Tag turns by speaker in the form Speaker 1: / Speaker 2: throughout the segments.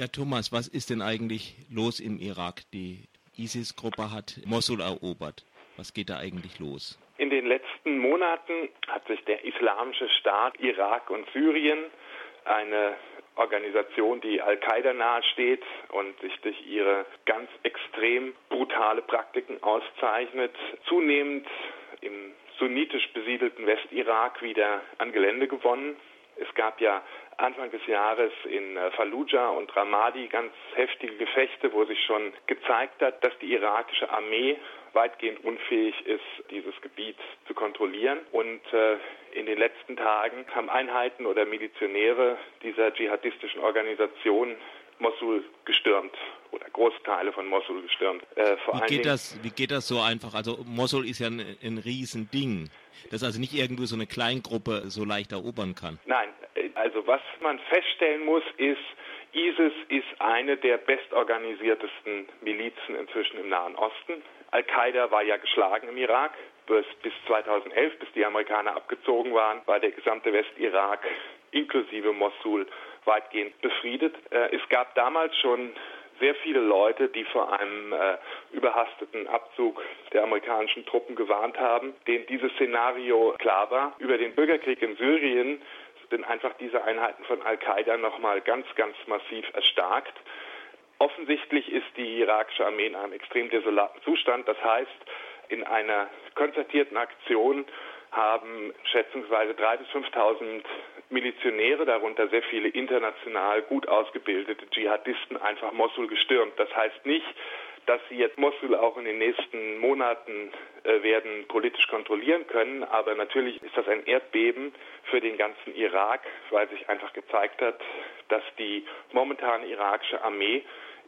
Speaker 1: Ja, Thomas, was ist denn eigentlich los im Irak? Die ISIS-Gruppe hat Mosul erobert. Was geht da eigentlich los?
Speaker 2: In den letzten Monaten hat sich der Islamische Staat Irak und Syrien, eine Organisation, die Al-Qaida nahesteht und sich durch ihre ganz extrem brutale Praktiken auszeichnet, zunehmend im sunnitisch besiedelten Westirak wieder an Gelände gewonnen. Es gab ja Anfang des Jahres in äh, Fallujah und Ramadi ganz heftige Gefechte, wo sich schon gezeigt hat, dass die irakische Armee weitgehend unfähig ist, dieses Gebiet zu kontrollieren. Und äh, in den letzten Tagen haben Einheiten oder Milizionäre dieser dschihadistischen Organisation Mosul gestürmt oder Großteile von Mosul gestürmt.
Speaker 1: Äh, wie, geht das, wie geht das so einfach? Also Mosul ist ja ein, ein Riesending, das also nicht irgendwo so eine Kleingruppe so leicht erobern kann.
Speaker 2: Nein, also was man feststellen muss, ist, ISIS ist eine der bestorganisiertesten Milizen inzwischen im Nahen Osten. Al-Qaida war ja geschlagen im Irak. Bis, bis 2011, bis die Amerikaner abgezogen waren, war der gesamte Westirak inklusive Mosul weitgehend befriedet. Äh, es gab damals schon sehr viele Leute, die vor einem äh, überhasteten Abzug der amerikanischen Truppen gewarnt haben, denen dieses Szenario klar war. Über den Bürgerkrieg in Syrien sind einfach diese Einheiten von Al-Qaida nochmal ganz, ganz massiv erstarkt. Offensichtlich ist die irakische Armee in einem extrem desolaten Zustand. Das heißt, in einer konzertierten Aktion haben schätzungsweise 3.000 bis 5.000 Milizionäre, darunter sehr viele international gut ausgebildete Dschihadisten, einfach Mosul gestürmt. Das heißt nicht, dass sie jetzt Mosul auch in den nächsten Monaten äh, werden politisch kontrollieren können. Aber natürlich ist das ein Erdbeben für den ganzen Irak, weil sich einfach gezeigt hat, dass die momentane irakische Armee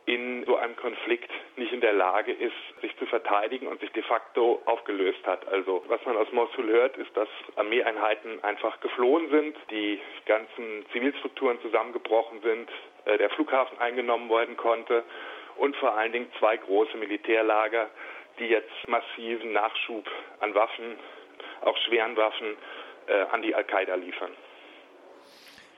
Speaker 2: in so einem Konflikt nicht in der Lage ist, sich zu verteidigen und sich de facto aufgelöst hat. Also was man aus Mosul hört, ist, dass Armeeeinheiten einfach geflohen sind, die ganzen Zivilstrukturen zusammengebrochen sind, äh, der Flughafen eingenommen werden konnte und vor allen Dingen zwei große Militärlager, die jetzt massiven Nachschub an Waffen, auch schweren Waffen, äh, an die Al-Qaida liefern.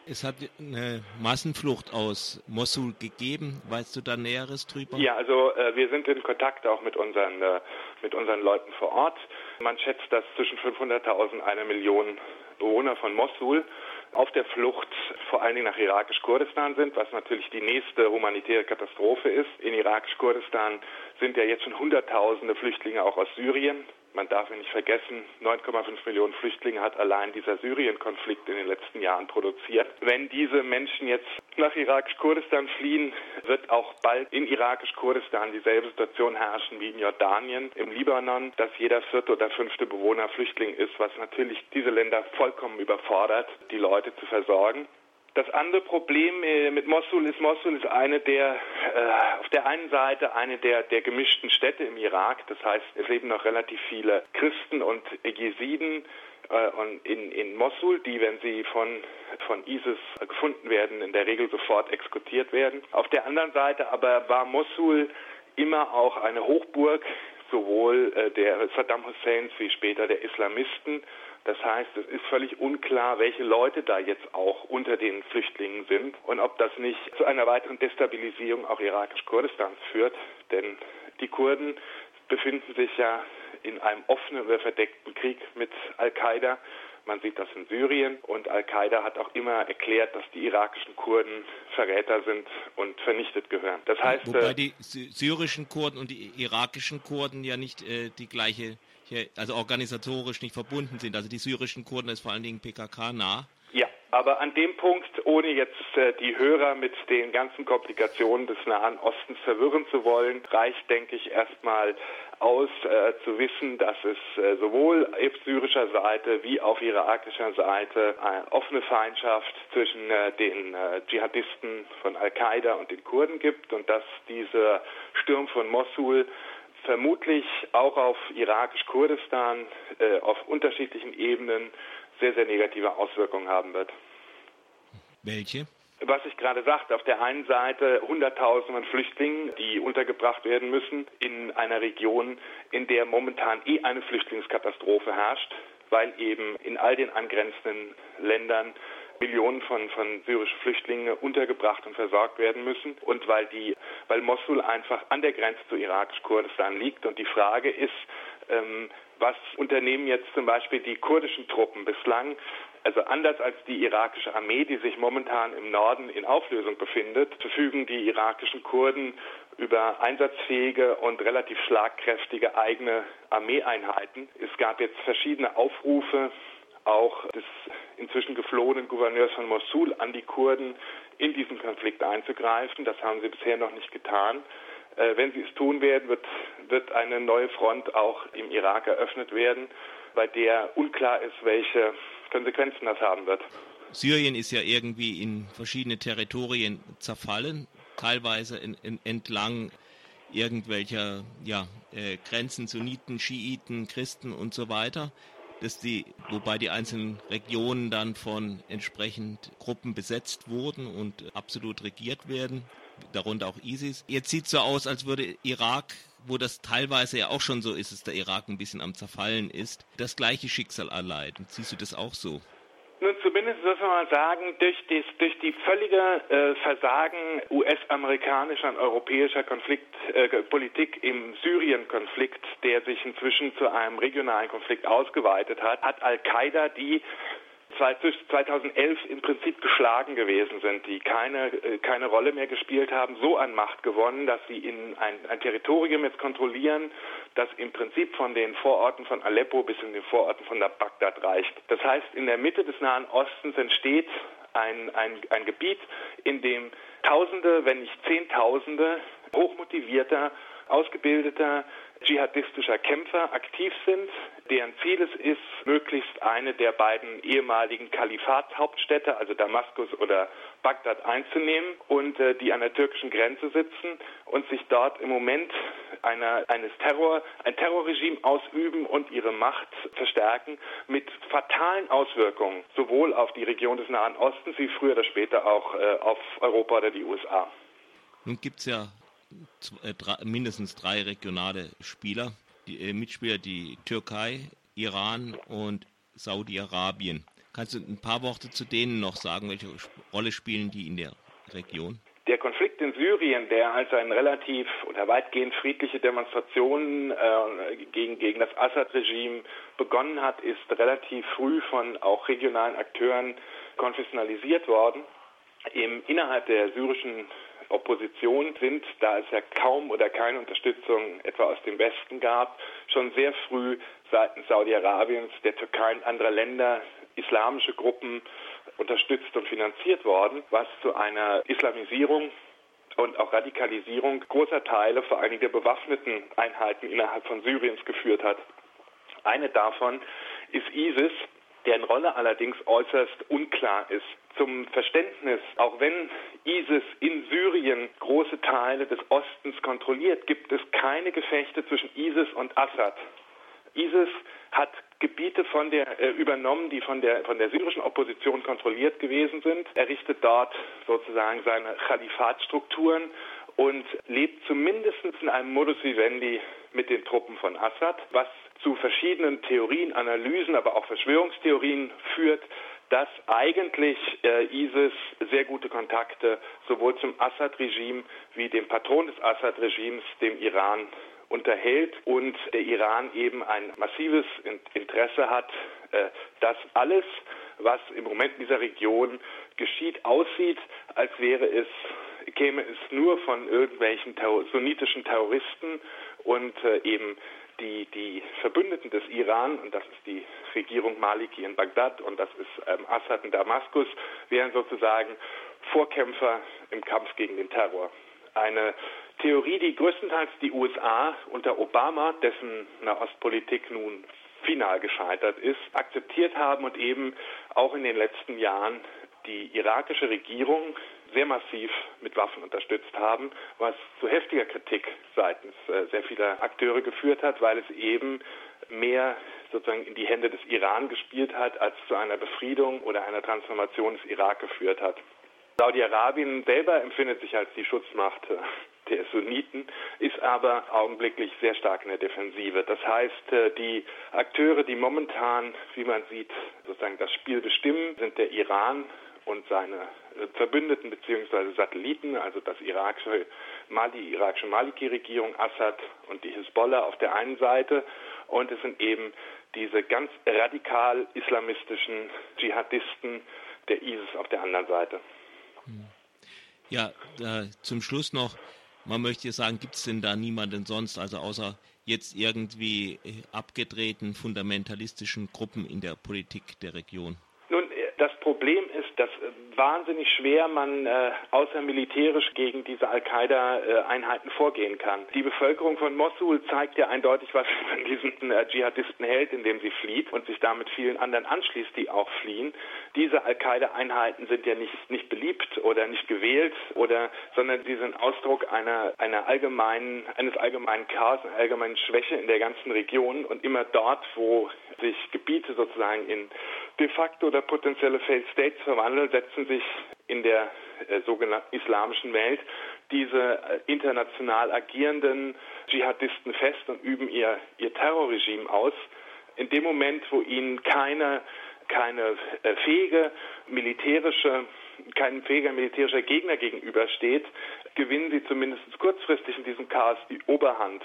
Speaker 1: Es hat eine Massenflucht aus Mosul gegeben. Weißt du da Näheres drüber?
Speaker 2: Ja, also äh, wir sind in Kontakt auch mit unseren, äh, mit unseren Leuten vor Ort. Man schätzt, dass zwischen 500.000 und einer Million Bewohner von Mosul auf der Flucht vor allen Dingen nach irakisch-Kurdistan sind, was natürlich die nächste humanitäre Katastrophe ist. In irakisch-Kurdistan sind ja jetzt schon Hunderttausende Flüchtlinge auch aus Syrien. Man darf nicht vergessen, 9,5 Millionen Flüchtlinge hat allein dieser Syrien-Konflikt in den letzten Jahren produziert. Wenn diese Menschen jetzt nach irakisch-Kurdistan fliehen, wird auch bald in irakisch-Kurdistan dieselbe Situation herrschen wie in Jordanien, im Libanon, dass jeder vierte oder fünfte Bewohner Flüchtling ist, was natürlich diese Länder vollkommen überfordert, die Leute zu versorgen. Das andere Problem äh, mit Mosul ist, Mosul ist eine der, äh, auf der einen Seite eine der, der gemischten Städte im Irak. Das heißt, es leben noch relativ viele Christen und Jesiden äh, und in, in Mosul, die, wenn sie von, von ISIS gefunden werden, in der Regel sofort exekutiert werden. Auf der anderen Seite aber war Mosul immer auch eine Hochburg sowohl äh, der Saddam Husseins wie später der Islamisten das heißt, es ist völlig unklar, welche Leute da jetzt auch unter den Flüchtlingen sind und ob das nicht zu einer weiteren Destabilisierung auch irakisch-Kurdistans führt. Denn die Kurden befinden sich ja in einem offenen oder verdeckten Krieg mit Al-Qaida. Man sieht das in Syrien und Al-Qaida hat auch immer erklärt, dass die irakischen Kurden Verräter sind und vernichtet gehören.
Speaker 1: Das heißt, wobei äh, die syrischen Kurden und die irakischen Kurden ja nicht äh, die gleiche hier, also organisatorisch nicht verbunden sind. Also die syrischen Kurden ist vor allen Dingen PKK nah.
Speaker 2: Ja, aber an dem Punkt, ohne jetzt äh, die Hörer mit den ganzen Komplikationen des Nahen Ostens verwirren zu wollen, reicht, denke ich, erstmal aus äh, zu wissen, dass es äh, sowohl auf syrischer Seite wie auf irakischer Seite eine offene Feindschaft zwischen äh, den äh, Dschihadisten von Al-Qaida und den Kurden gibt und dass dieser Sturm von Mosul vermutlich auch auf irakisch-Kurdistan äh, auf unterschiedlichen Ebenen sehr, sehr negative Auswirkungen haben wird.
Speaker 1: Welche?
Speaker 2: Was ich gerade sagte, auf der einen Seite Hunderttausende von Flüchtlingen, die untergebracht werden müssen in einer Region, in der momentan eh eine Flüchtlingskatastrophe herrscht, weil eben in all den angrenzenden Ländern Millionen von, von syrischen Flüchtlingen untergebracht und versorgt werden müssen und weil die, weil Mosul einfach an der Grenze zu irakisch-Kurdistan liegt und die Frage ist, ähm, was unternehmen jetzt zum Beispiel die kurdischen Truppen bislang? Also anders als die irakische Armee, die sich momentan im Norden in Auflösung befindet, verfügen die irakischen Kurden über einsatzfähige und relativ schlagkräftige eigene Armeeeinheiten. Es gab jetzt verschiedene Aufrufe auch des inzwischen geflohenen Gouverneurs von Mosul an die Kurden in diesen Konflikt einzugreifen. Das haben sie bisher noch nicht getan. Äh, wenn sie es tun werden, wird, wird eine neue Front auch im Irak eröffnet werden, bei der unklar ist, welche Konsequenzen das haben wird.
Speaker 1: Syrien ist ja irgendwie in verschiedene Territorien zerfallen, teilweise in, in, entlang irgendwelcher ja, äh, Grenzen, Sunniten, Schiiten, Christen und so weiter dass die, wobei die einzelnen Regionen dann von entsprechend Gruppen besetzt wurden und absolut regiert werden, darunter auch ISIS. Jetzt sieht es so aus, als würde Irak, wo das teilweise ja auch schon so ist, dass der Irak ein bisschen am Zerfallen ist, das gleiche Schicksal erleiden. Siehst du das auch so?
Speaker 2: Nun, zumindest muss man mal sagen, durch, dies, durch die völlige äh, Versagen US-amerikanischer und europäischer Konfliktpolitik äh, im Syrien-Konflikt, der sich inzwischen zu einem regionalen Konflikt ausgeweitet hat, hat Al-Qaida die 2011 im Prinzip geschlagen gewesen sind, die keine, äh, keine Rolle mehr gespielt haben, so an Macht gewonnen, dass sie in ein, ein Territorium jetzt kontrollieren, das im Prinzip von den Vororten von Aleppo bis in den Vororten von Bagdad reicht. Das heißt, in der Mitte des Nahen Ostens entsteht ein, ein, ein Gebiet, in dem Tausende, wenn nicht Zehntausende hochmotivierter, ausgebildeter, dschihadistischer Kämpfer aktiv sind, deren Ziel es ist, möglichst eine der beiden ehemaligen Kalifatshauptstädte, also Damaskus oder Bagdad, einzunehmen und äh, die an der türkischen Grenze sitzen und sich dort im Moment einer, eines Terror, ein Terrorregime ausüben und ihre Macht verstärken mit fatalen Auswirkungen sowohl auf die Region des Nahen Ostens wie früher oder später auch äh, auf Europa oder die USA.
Speaker 1: Nun gibt es ja äh, drei, mindestens drei regionale Spieler, die äh, Mitspieler, die Türkei, Iran und Saudi-Arabien. Kannst du ein paar Worte zu denen noch sagen? Welche Rolle spielen die in der Region?
Speaker 2: Der Konflikt in Syrien, der als eine relativ oder weitgehend friedliche Demonstration äh, gegen, gegen das Assad-Regime begonnen hat, ist relativ früh von auch regionalen Akteuren konfessionalisiert worden. Im, innerhalb der syrischen Opposition sind, da es ja kaum oder keine Unterstützung etwa aus dem Westen gab, schon sehr früh seitens Saudi-Arabiens, der Türkei und anderer Länder islamische Gruppen unterstützt und finanziert worden, was zu einer Islamisierung und auch Radikalisierung großer Teile, vor Dingen der bewaffneten Einheiten innerhalb von Syriens geführt hat. Eine davon ist ISIS, deren Rolle allerdings äußerst unklar ist. Zum Verständnis, auch wenn ISIS in Syrien große Teile des Ostens kontrolliert, gibt es keine Gefechte zwischen ISIS und Assad. ISIS hat Gebiete von der äh, übernommen, die von der von der syrischen Opposition kontrolliert gewesen sind, errichtet dort sozusagen seine Khalifatstrukturen und lebt zumindest in einem Modus vivendi mit den Truppen von Assad, was zu verschiedenen Theorien, Analysen, aber auch Verschwörungstheorien führt, dass eigentlich äh, ISIS sehr gute Kontakte sowohl zum Assad-Regime wie dem Patron des Assad-Regimes, dem Iran, unterhält und der Iran eben ein massives Interesse hat, äh, dass alles, was im Moment in dieser Region geschieht, aussieht, als wäre es käme es nur von irgendwelchen sunnitischen Terroristen und äh, eben die, die Verbündeten des Iran, und das ist die Regierung Maliki in Bagdad und das ist ähm, Assad in Damaskus, wären sozusagen Vorkämpfer im Kampf gegen den Terror. Eine Theorie, die größtenteils die USA unter Obama, dessen Nahostpolitik nun final gescheitert ist, akzeptiert haben und eben auch in den letzten Jahren die irakische Regierung sehr massiv mit Waffen unterstützt haben, was zu heftiger Kritik seitens äh, sehr vieler Akteure geführt hat, weil es eben mehr sozusagen in die Hände des Iran gespielt hat, als zu einer Befriedung oder einer Transformation des Irak geführt hat. Saudi-Arabien selber empfindet sich als die Schutzmacht der Sunniten, ist aber augenblicklich sehr stark in der Defensive. Das heißt, äh, die Akteure, die momentan, wie man sieht, sozusagen das Spiel bestimmen, sind der Iran und seine äh, Verbündeten bzw. Satelliten, also das irakische Mali, die irakische Maliki-Regierung, Assad und die Hisbollah auf der einen Seite und es sind eben diese ganz radikal islamistischen Dschihadisten der ISIS auf der anderen Seite.
Speaker 1: Ja, äh, zum Schluss noch, man möchte sagen, gibt es denn da niemanden sonst, also außer jetzt irgendwie abgedrehten fundamentalistischen Gruppen in der Politik der Region?
Speaker 2: Das Problem ist, dass äh, wahnsinnig schwer man äh, außer militärisch gegen diese Al-Qaida-Einheiten vorgehen kann. Die Bevölkerung von Mosul zeigt ja eindeutig, was von diesen äh, Dschihadisten hält, indem sie flieht und sich damit vielen anderen anschließt, die auch fliehen. Diese Al-Qaida-Einheiten sind ja nicht, nicht beliebt oder nicht gewählt, oder, sondern sie sind Ausdruck einer, einer allgemeinen, eines allgemeinen Chaos, einer allgemeinen Schwäche in der ganzen Region und immer dort, wo sich Gebiete sozusagen in de facto oder potenzielle Failed States verwandeln, setzen sich in der äh, sogenannten islamischen Welt diese äh, international agierenden Dschihadisten fest und üben ihr, ihr Terrorregime aus. In dem Moment, wo ihnen keine, keine äh, fähige militärische kein fähiger militärischer Gegner gegenübersteht, gewinnen sie zumindest kurzfristig in diesem Chaos die Oberhand.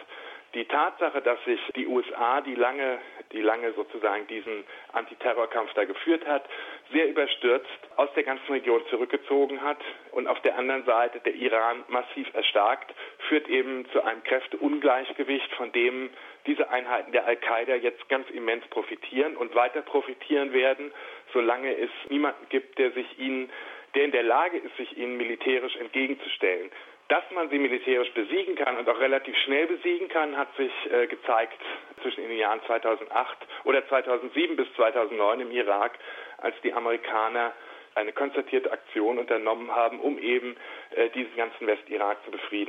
Speaker 2: Die Tatsache, dass sich die USA, die lange, die lange sozusagen diesen Antiterrorkampf da geführt hat, sehr überstürzt aus der ganzen Region zurückgezogen hat und auf der anderen Seite der Iran massiv erstarkt, führt eben zu einem Kräfteungleichgewicht, von dem diese Einheiten der Al-Qaida jetzt ganz immens profitieren und weiter profitieren werden, solange es niemanden gibt, der sich ihnen der in der Lage ist, sich ihnen militärisch entgegenzustellen. Dass man sie militärisch besiegen kann und auch relativ schnell besiegen kann, hat sich äh, gezeigt zwischen den Jahren 2008 oder 2007 bis 2009 im Irak, als die Amerikaner eine konzertierte Aktion unternommen haben, um eben äh, diesen ganzen Westirak zu befrieden.